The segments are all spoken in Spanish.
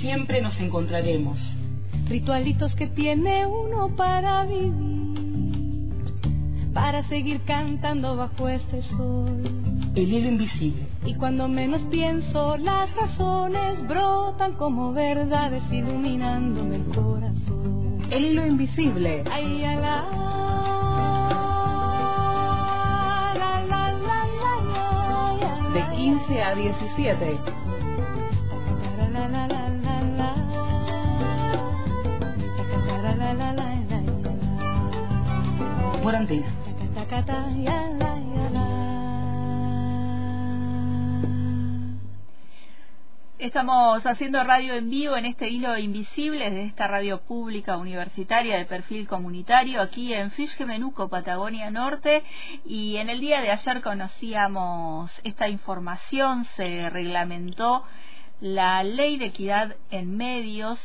siempre nos encontraremos. Ritualitos que tiene uno para vivir, para seguir cantando bajo este sol. El hilo invisible. Y cuando menos pienso, las razones brotan como verdades iluminándome el corazón. El hilo invisible. Ay, De 15 a 17. Estamos haciendo radio en vivo en este hilo invisible de esta radio pública universitaria de perfil comunitario aquí en Fischgemenuco, Patagonia Norte. Y en el día de ayer conocíamos esta información, se reglamentó la ley de equidad en medios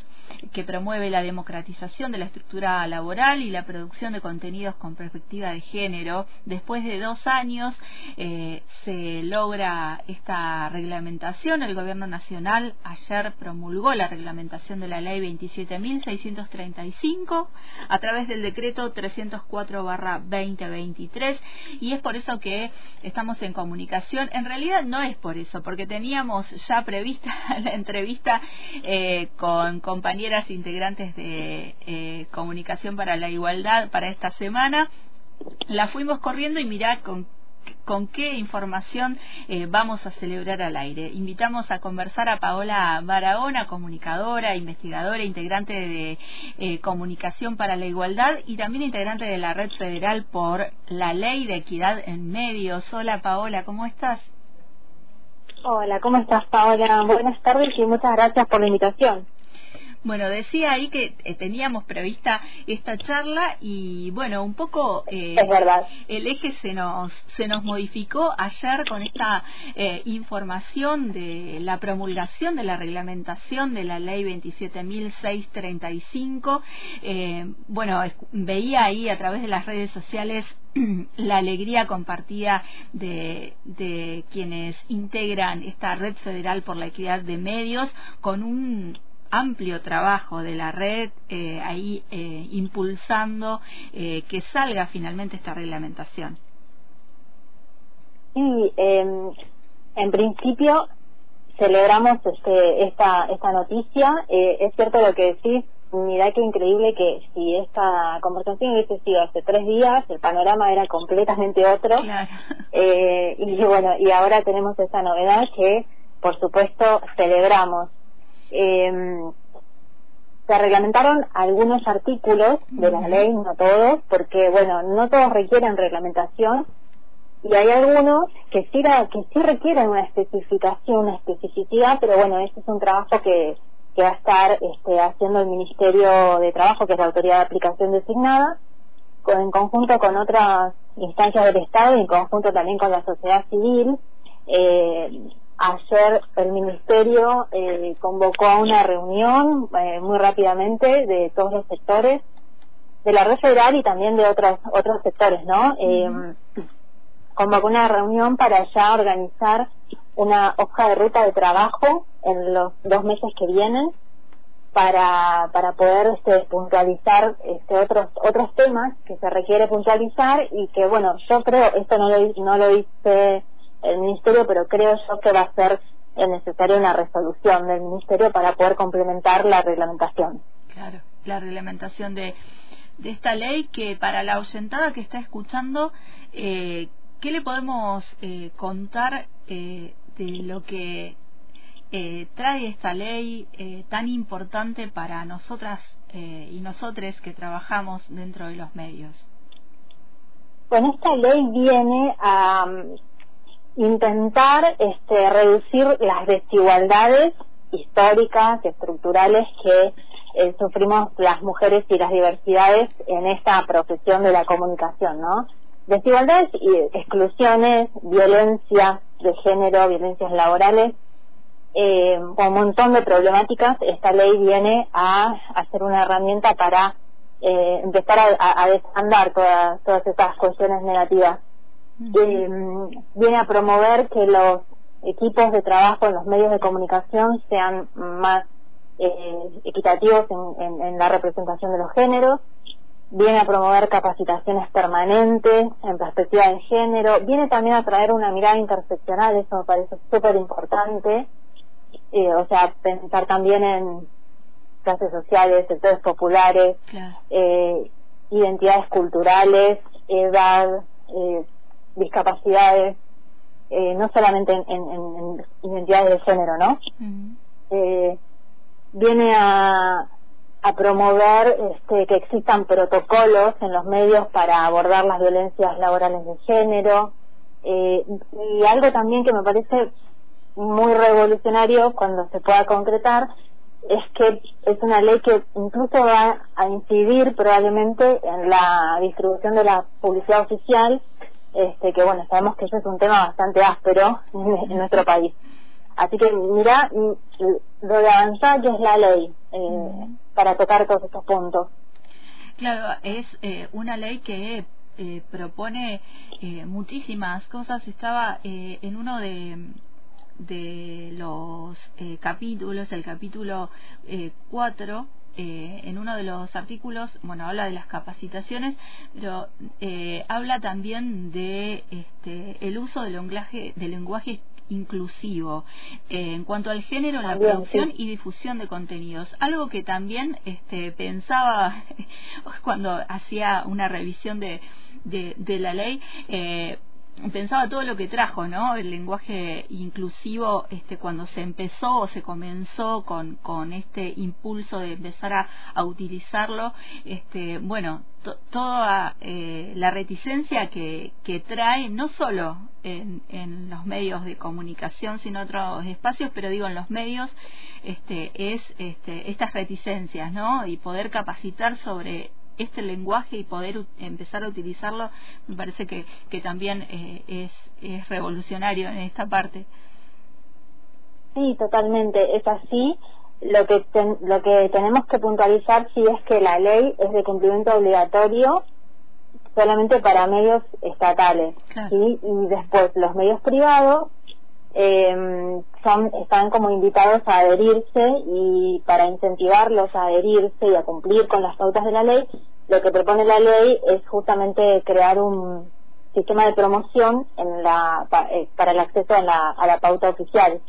que promueve la democratización de la estructura laboral y la producción de contenidos con perspectiva de género. Después de dos años eh, se logra esta reglamentación. El Gobierno Nacional ayer promulgó la reglamentación de la Ley 27.635 a través del decreto 304-2023 y es por eso que estamos en comunicación. En realidad no es por eso, porque teníamos ya prevista la entrevista eh, con compañeros compañeras integrantes de eh, Comunicación para la Igualdad para esta semana. La fuimos corriendo y mirá con con qué información eh, vamos a celebrar al aire. Invitamos a conversar a Paola Barahona, comunicadora, investigadora, integrante de eh, Comunicación para la Igualdad y también integrante de la Red Federal por la Ley de Equidad en Medios. Hola Paola, ¿cómo estás? Hola, ¿cómo estás Paola? Buenas tardes y muchas gracias por la invitación. Bueno, decía ahí que eh, teníamos prevista esta charla y bueno, un poco eh, es verdad. el eje se nos se nos modificó ayer con esta eh, información de la promulgación de la reglamentación de la ley 27.635. Eh, bueno, veía ahí a través de las redes sociales la alegría compartida de, de quienes integran esta red federal por la equidad de medios con un amplio trabajo de la red eh, ahí eh, impulsando eh, que salga finalmente esta reglamentación. Sí, em, en principio celebramos este, esta, esta noticia. es cierto lo que decís, mira qué increíble que si esta conversación hubiese sido hace tres días, el panorama era completamente otro. y bueno, y ahora tenemos esta novedad que, por supuesto, celebramos. Eh, se reglamentaron algunos artículos de la ley, no todos, porque bueno, no todos requieren reglamentación y hay algunos que sí, que sí requieren una especificación, una especificidad, pero bueno, este es un trabajo que, que va a estar este, haciendo el Ministerio de Trabajo, que es la autoridad de aplicación designada, con, en conjunto con otras instancias del Estado y en conjunto también con la sociedad civil. Eh, Ayer el Ministerio eh, convocó a una reunión eh, muy rápidamente de todos los sectores de la red federal y también de otros otros sectores, ¿no? Eh, convocó una reunión para ya organizar una hoja de ruta de trabajo en los dos meses que vienen para, para poder este, puntualizar este, otros otros temas que se requiere puntualizar y que bueno yo creo esto no lo no lo hice el ministerio, pero creo yo que va a ser necesaria una resolución del ministerio para poder complementar la reglamentación. Claro, la reglamentación de, de esta ley que para la ausentada que está escuchando, eh, ¿qué le podemos eh, contar eh, de lo que eh, trae esta ley eh, tan importante para nosotras eh, y nosotres que trabajamos dentro de los medios? Bueno, esta ley viene a intentar este, reducir las desigualdades históricas, estructurales que eh, sufrimos las mujeres y las diversidades en esta profesión de la comunicación, ¿no? Desigualdades y exclusiones, violencia de género, violencias laborales, eh, un montón de problemáticas. Esta ley viene a, hacer una herramienta para eh, empezar a, a desandar todas, todas estas cuestiones negativas eh, viene a promover que los equipos de trabajo en los medios de comunicación sean más equitativos en, en la representación de los géneros, viene a promover capacitaciones permanentes en perspectiva de género, viene también a traer una mirada interseccional, eso me parece súper importante, eh, o sea, pensar también en clases sociales, sectores populares, eh, identidades culturales, edad, eh, discapacidades, no solamente en, identidades de género, ¿no? viene a, a promover este, que existan protocolos en los medios para abordar las violencias laborales de género eh, y algo también que me parece muy revolucionario cuando se pueda concretar es que es una ley que incluso va a incidir probablemente en la distribución de la publicidad oficial, este, que bueno, sabemos que eso es un tema bastante áspero en nuestro país. Así que mira lo de avanzar que es la ley eh, para tocar todos estos puntos. Claro, es eh, una ley que eh, propone muchísimas cosas. Estaba en uno de, de los capítulos, el capítulo 4, en uno de los artículos, bueno, habla de las capacitaciones, pero habla también de este, el uso del lenguaje, del lenguaje inclusivo eh, en cuanto al género en la producción y difusión de contenidos. Algo que también este, pensaba cuando hacía una revisión de, de, la ley, eh, pensaba todo lo que trajo, ¿no? El lenguaje inclusivo, este, cuando se empezó o se comenzó con, este impulso de empezar a, utilizarlo, este, bueno, toda eh, la reticencia que, que trae, no solo en, en los medios de comunicación, sino otros espacios, pero digo en los medios, este, es este, estas reticencias, ¿no? Y poder capacitar sobre este lenguaje y poder empezar a utilizarlo me parece que, que también eh, es, es revolucionario en esta parte. Sí, totalmente, es así. Lo que, lo que tenemos que puntualizar sí es que la ley es de cumplimiento obligatorio solamente para medios estatales y después los medios privados eh, son, están como invitados a adherirse y para incentivarlos a adherirse y a cumplir con las pautas de la ley, lo que propone la ley es justamente crear un sistema de promoción en la, eh, para el acceso a la, a la pauta oficial.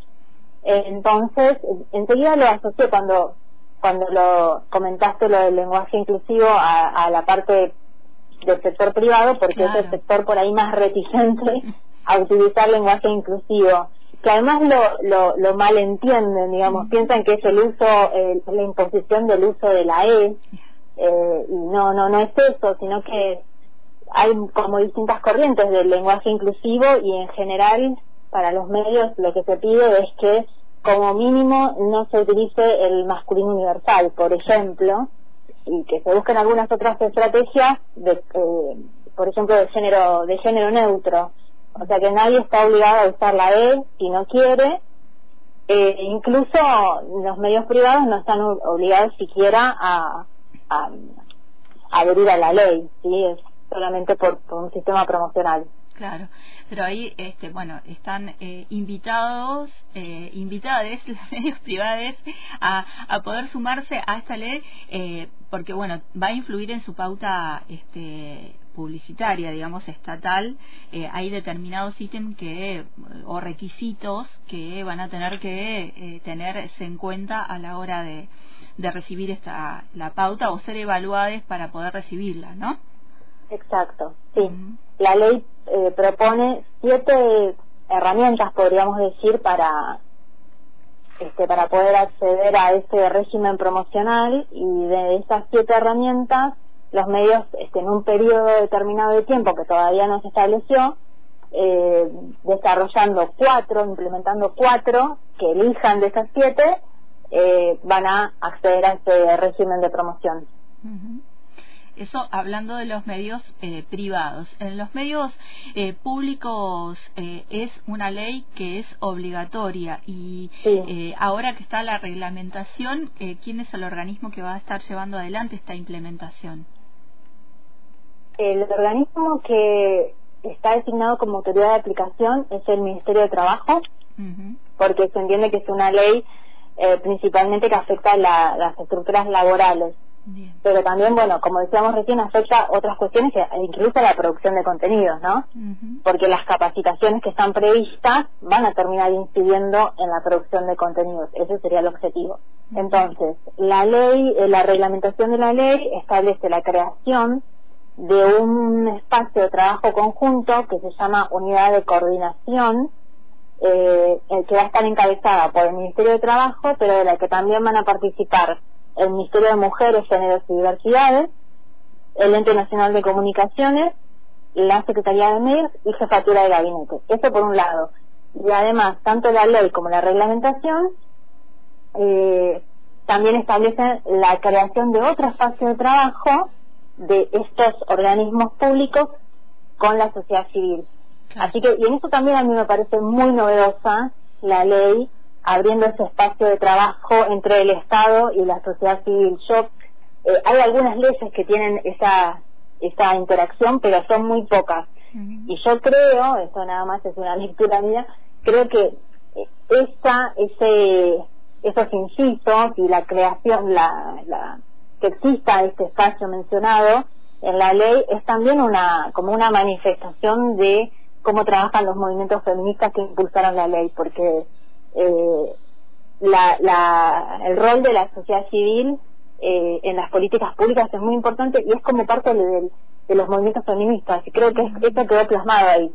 Entonces, enseguida lo asocié cuando cuando lo comentaste lo del lenguaje inclusivo a, la parte del sector privado, porque es el sector por ahí más reticente a utilizar lenguaje inclusivo que además lo, lo, lo malentienden, digamos, piensan que es el uso, la imposición del uso de la E, eh, y no, no, no es eso, sino que hay como distintas corrientes del lenguaje inclusivo y en general para los medios lo que se pide es que como mínimo no se utilice el masculino universal, por ejemplo, y que se busquen algunas otras estrategias de, eh, por ejemplo, de género, de género neutro o sea que nadie está obligado a usar la E si no quiere. Eh, incluso los medios privados no están obligados siquiera a, a, adherir a la ley, ¿sí? es solamente por, un sistema promocional. Claro, pero ahí, este, bueno, están eh, invitados, eh, invitadas los medios privados a, a poder sumarse a esta ley, eh, porque, bueno, va a influir en su pauta este, publicitaria, digamos, estatal, eh, hay determinados ítems que o requisitos que van a tener que eh, tenerse en cuenta a la hora de, de recibir esta la pauta o ser evaluadas para poder recibirla, ¿no? Exacto, sí. La ley eh, propone siete herramientas, podríamos decir, para este, para poder acceder a este régimen promocional y de esas siete herramientas los medios este, en un periodo determinado de tiempo que todavía no se estableció, eh, desarrollando cuatro, implementando cuatro que elijan de esas siete, eh, van a acceder a este régimen de promoción. Eso hablando de los medios eh, privados. En los medios eh, públicos eh, es una ley que es obligatoria y ahora que está la reglamentación, ¿quién es el organismo que va a estar llevando adelante esta implementación? El organismo que está designado como autoridad de aplicación es el Ministerio de Trabajo, porque se entiende que es una ley eh, principalmente que afecta la, las estructuras laborales. Pero también, bueno, como decíamos recién, afecta otras cuestiones, que incluso la producción de contenidos, ¿no? Porque las capacitaciones que están previstas van a terminar incidiendo en la producción de contenidos. Ese sería el objetivo. Entonces, la ley, eh, la reglamentación de la ley establece la creación de un espacio de trabajo conjunto que se llama Unidad de Coordinación, eh, que va a estar encabezada por el Ministerio de Trabajo, pero de la que también van a participar el Ministerio de Mujeres, Géneros y Diversidades, el Ente Nacional de Comunicaciones, la Secretaría de Medios y Jefatura de Gabinete. Eso por un lado. Y además, tanto la ley como la reglamentación eh, también establecen la creación de otro espacio de trabajo de estos organismos públicos con la sociedad civil. Así que, y en eso también a mí me parece muy novedosa la ley abriendo ese espacio de trabajo entre el Estado y la sociedad civil. Yo, eh, hay algunas leyes que tienen esa, esa interacción, pero son muy pocas. Y yo creo, esto nada más es una lectura mía, creo que eh, esa, ese, esos incisos y la creación, la, la, que exista este espacio mencionado en la ley es también una, como una manifestación de cómo trabajan los movimientos feministas que impulsaron la ley, porque eh, la, el rol de la sociedad civil eh, en las políticas públicas es muy importante y es como parte de, los movimientos feministas. Y creo que esto quedó plasmado ahí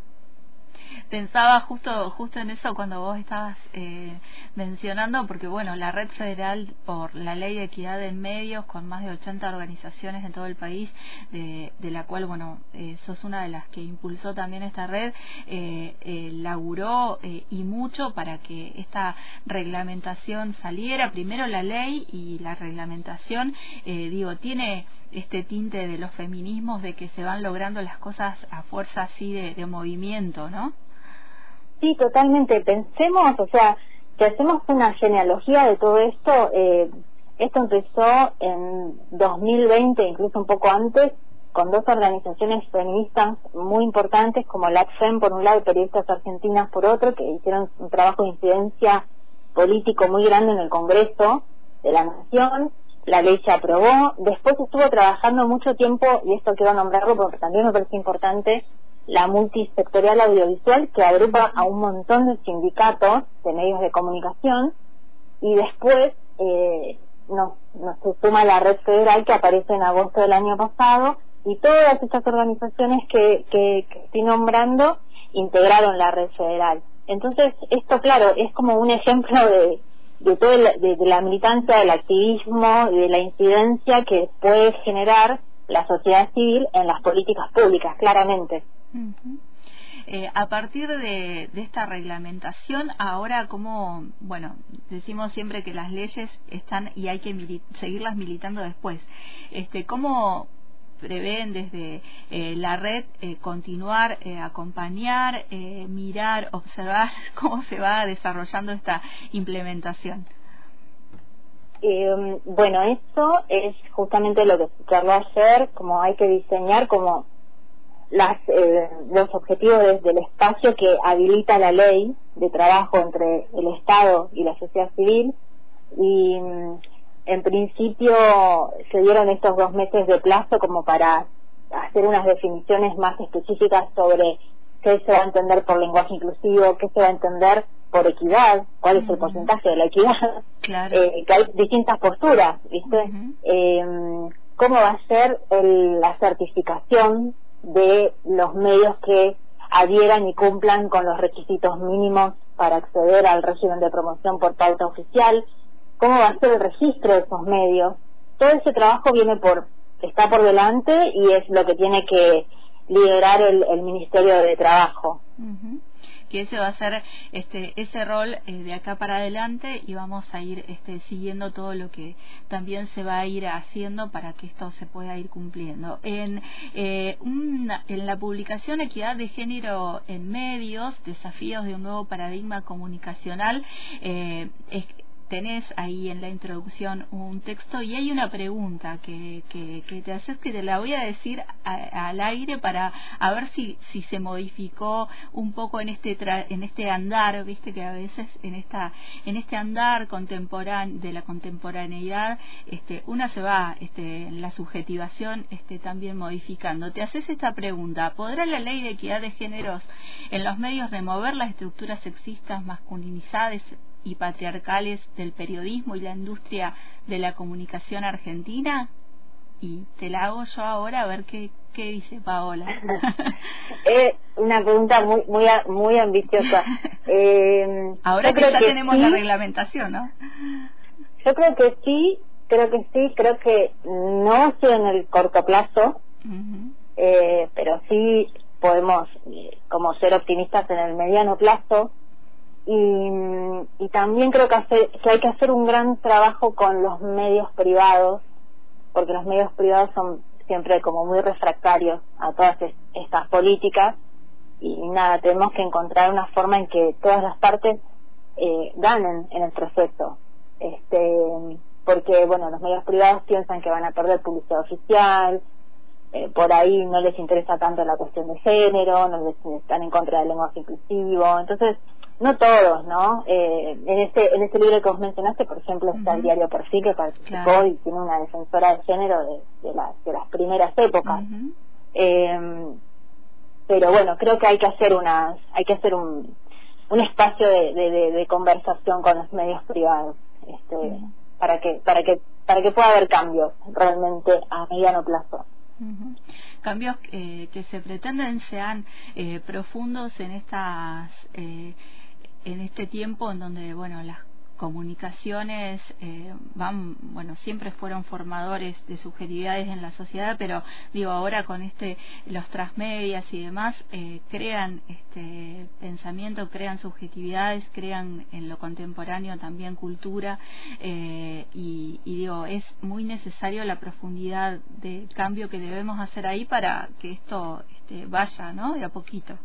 pensaba justo justo en eso cuando vos estabas eh, mencionando, porque bueno, la red federal por la ley de equidad en medios, con más de 80 organizaciones en todo el país, de, la cual, bueno, eh, sos una de las que impulsó también esta red, eh, eh laburó y mucho para que esta reglamentación saliera. Primero la ley y la reglamentación, digo, tiene este tinte de los feminismos de que se van logrando las cosas a fuerza así de, de movimiento, ¿no? Sí, totalmente. Pensemos, o sea, si hacemos una genealogía de todo esto, eh, esto empezó en 2020, incluso un poco antes, con dos organizaciones feministas muy importantes como la por un lado y Periodistas Argentinas por otro, que hicieron un trabajo de incidencia político muy grande en el Congreso de la Nación. La ley se aprobó. Después estuvo trabajando mucho tiempo, y esto quiero nombrarlo porque también me parece importante, la multisectorial audiovisual que agrupa a un montón de sindicatos de medios de comunicación y después eh, nos, nos suma la red federal que aparece en agosto del año pasado y todas estas organizaciones que, que, estoy nombrando integraron la red federal. Entonces, esto, claro, es como un ejemplo de, de, todo de, la militancia, del activismo, de la incidencia que puede generar la sociedad civil en las políticas públicas, claramente. Eh, a partir de, esta reglamentación, ahora como, bueno, decimos siempre que las leyes están y hay que seguirlas militando después. Este, ¿Cómo prevén desde eh, la red eh, continuar, acompañar, mirar, observar cómo se va desarrollando esta implementación? bueno, eso es justamente lo que se a hacer, como hay que diseñar como las, eh, los objetivos del espacio que habilita la ley de trabajo entre el Estado y la sociedad civil. Y mm, en principio se dieron estos dos meses de plazo como para hacer unas definiciones más específicas sobre qué se va a entender por lenguaje inclusivo, qué se va a entender por equidad, cuál es el porcentaje de la equidad, eh, que hay distintas posturas, ¿viste? eh, ¿Cómo va a ser el, la certificación de los medios que adhieran y cumplan con los requisitos mínimos para acceder al régimen de promoción por pauta oficial, cómo va a ser el registro de esos medios. Todo ese trabajo viene por, está por delante y es lo que tiene que liderar el, Ministerio de Trabajo que ese va a ser este ese rol eh, de acá para adelante y vamos a ir este, siguiendo todo lo que también se va a ir haciendo para que esto se pueda ir cumpliendo. En, eh, en la publicación Equidad de Género en Medios, Desafíos de un Nuevo Paradigma Comunicacional, eh, tenés ahí en la introducción un texto y hay una pregunta que, que, que te haces que te la voy a decir al aire para a ver si, si se modificó un poco en este en este andar, viste que a veces en esta en este andar contemporáneo de la contemporaneidad, este, una se va este, la subjetivación este, también modificando. Te haces esta pregunta: ¿podrá la ley de equidad de géneros en los medios remover las estructuras sexistas masculinizadas y patriarcales del periodismo y la industria de la comunicación argentina? Y te la hago yo ahora a ver qué, qué dice Paola. es una pregunta muy muy muy ambiciosa. Eh, ahora que ya tenemos la reglamentación, ¿no? Yo creo que sí, creo que sí, creo que no sé en el corto plazo, eh, pero sí podemos eh, como ser optimistas en el mediano plazo y, también creo que, que hay que hacer un gran trabajo con los medios privados porque los medios privados son siempre como muy refractarios a todas estas políticas y nada, tenemos que encontrar una forma en que todas las partes eh, ganen en el proceso. Este, porque, bueno, los medios privados piensan que van a perder publicidad oficial, eh, por ahí no les interesa tanto la cuestión de género, no les están en contra del lenguaje inclusivo, entonces no todos, ¿no? Eh, en este en este libro que vos mencionaste, por ejemplo, está el diario Perfil que participó y tiene una defensora de género de, de, de las primeras épocas. eh, pero bueno, creo que hay que hacer unas, hay que hacer un, un espacio de, de, de conversación con los medios privados, este, para que para que para que pueda haber cambios realmente a mediano plazo. Cambios eh, que se pretenden sean eh, profundos en estas eh, en este tiempo en donde bueno las comunicaciones eh, van bueno siempre fueron formadores de subjetividades en la sociedad pero digo ahora con este los transmedias y demás eh, crean este pensamiento crean subjetividades crean en lo contemporáneo también cultura eh, y, y digo es muy necesario la profundidad de cambio que debemos hacer ahí para que esto este, vaya no de a poquito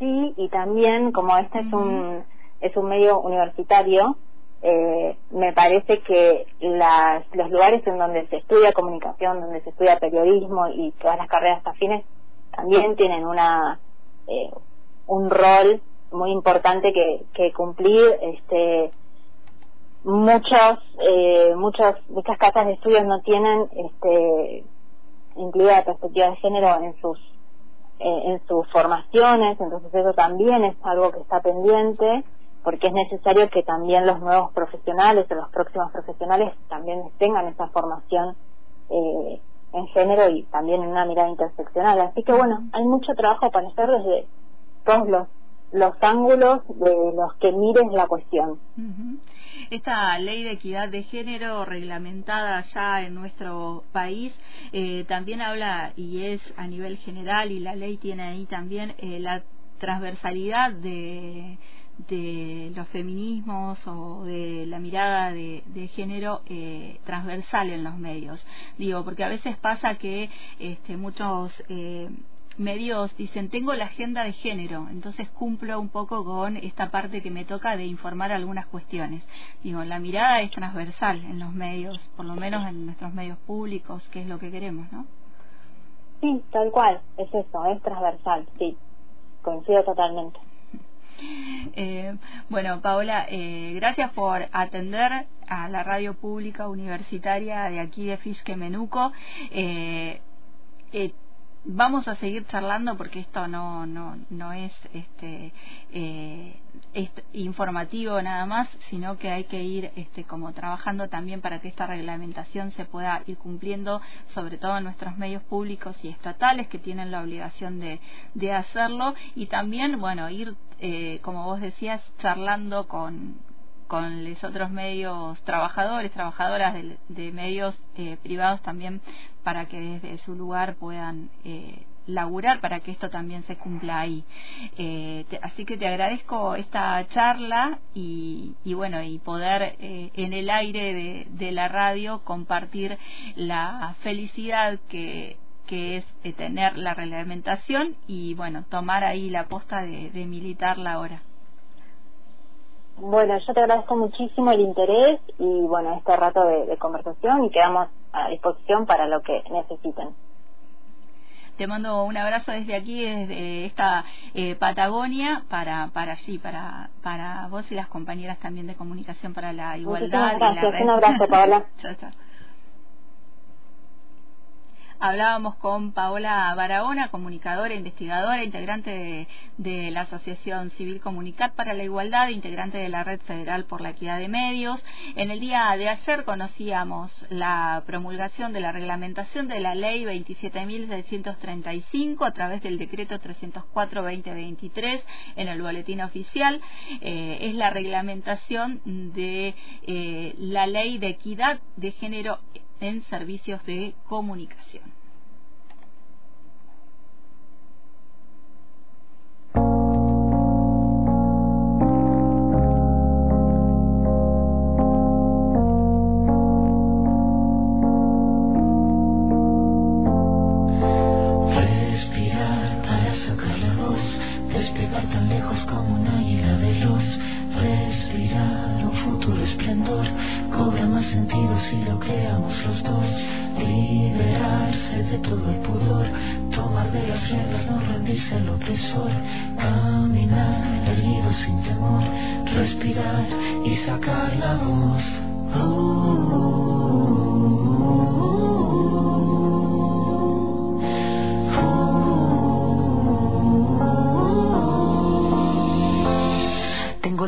sí y también como este es un es un medio universitario, eh, me parece que las, los lugares en donde se estudia comunicación, donde se estudia periodismo y todas las carreras afines también tienen una eh, un rol muy importante que, que cumplir. Este, muchos, eh, muchos, muchas casas de estudios no tienen este, incluida la perspectiva de género en sus en sus formaciones, entonces eso también es algo que está pendiente porque es necesario que también los nuevos profesionales o los próximos profesionales también tengan esa formación eh, en género y también en una mirada interseccional. Así que bueno, hay mucho trabajo para hacer desde todos los, los ángulos de los que mires la cuestión. Esta ley de equidad de género reglamentada ya en nuestro país eh, también habla y es a nivel general y la ley tiene ahí también eh, la transversalidad de de los feminismos o de la mirada de, género eh, transversal en los medios. Digo, porque a veces pasa que este, muchos eh, medios dicen, tengo la agenda de género, entonces cumplo un poco con esta parte que me toca de informar algunas cuestiones. Digo, la mirada es transversal en los medios, por lo menos en nuestros medios públicos, que es lo que queremos, ¿no? Sí, tal cual, es eso, es transversal, sí, coincido totalmente. Eh, bueno, Paola, eh, gracias por atender a la radio pública universitaria de aquí de Fisque Menuco. Eh, eh vamos a seguir charlando porque esto no no no es este eh, informativo nada más sino que hay que ir este como trabajando también para que esta reglamentación se pueda ir cumpliendo sobre todo en nuestros medios públicos y estatales que tienen la obligación de de hacerlo. Y también bueno ir eh, como vos decías charlando con con los otros medios trabajadores, trabajadoras de, medios eh, privados también para que desde su lugar puedan eh, laburar para que esto también se cumpla ahí. Eh, así que te agradezco esta charla y, y bueno, y poder eh, en el aire de, de, la radio compartir la felicidad que que es eh, tener la reglamentación y bueno, tomar ahí la posta de, de militarla ahora. Bueno, yo te agradezco muchísimo el interés y bueno, este rato de, conversación y quedamos a disposición para lo que necesiten. Te mando un abrazo desde aquí, desde esta eh, Patagonia, para para sí, para para vos y las compañeras también de comunicación para la igualdad. gracias, un abrazo, Paola. chao, chao. Hablábamos con Paola Barahona, comunicadora, investigadora, integrante de, la Asociación Civil Comunicat para la Igualdad, integrante de la Red Federal por la Equidad de Medios. En el día de ayer conocíamos la promulgación de la reglamentación de la Ley 27.635 a través del decreto 304-2023 en el boletín oficial. Eh, es la reglamentación de eh, la Ley de Equidad de Género en servicios de comunicación. Todo el pudor, tomar de las riendas, no rendirse al opresor. Caminar erguido sin temor, respirar y sacar la voz. Tengo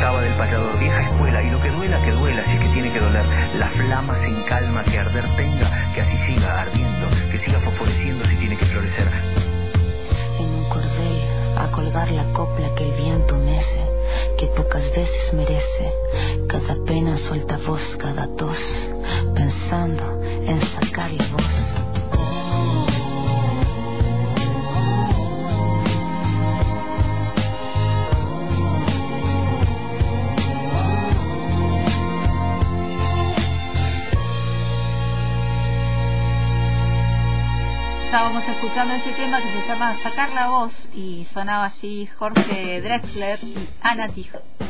Cava del Payador, vieja escuela, y lo que duela, que duela, si es que tiene que doler, la flama sin calma que arder tenga, que así siga ardiendo, que siga fosforeciendo si tiene que florecer. En un cordel, a colgar la copla que el viento mece, que pocas veces merece, cada pena suelta voz, cada tos, pensando en sacar la voz. Estábamos escuchando este tema que se llama Sacar la voz y sonaba así Jorge Drexler y Ana Tijoux.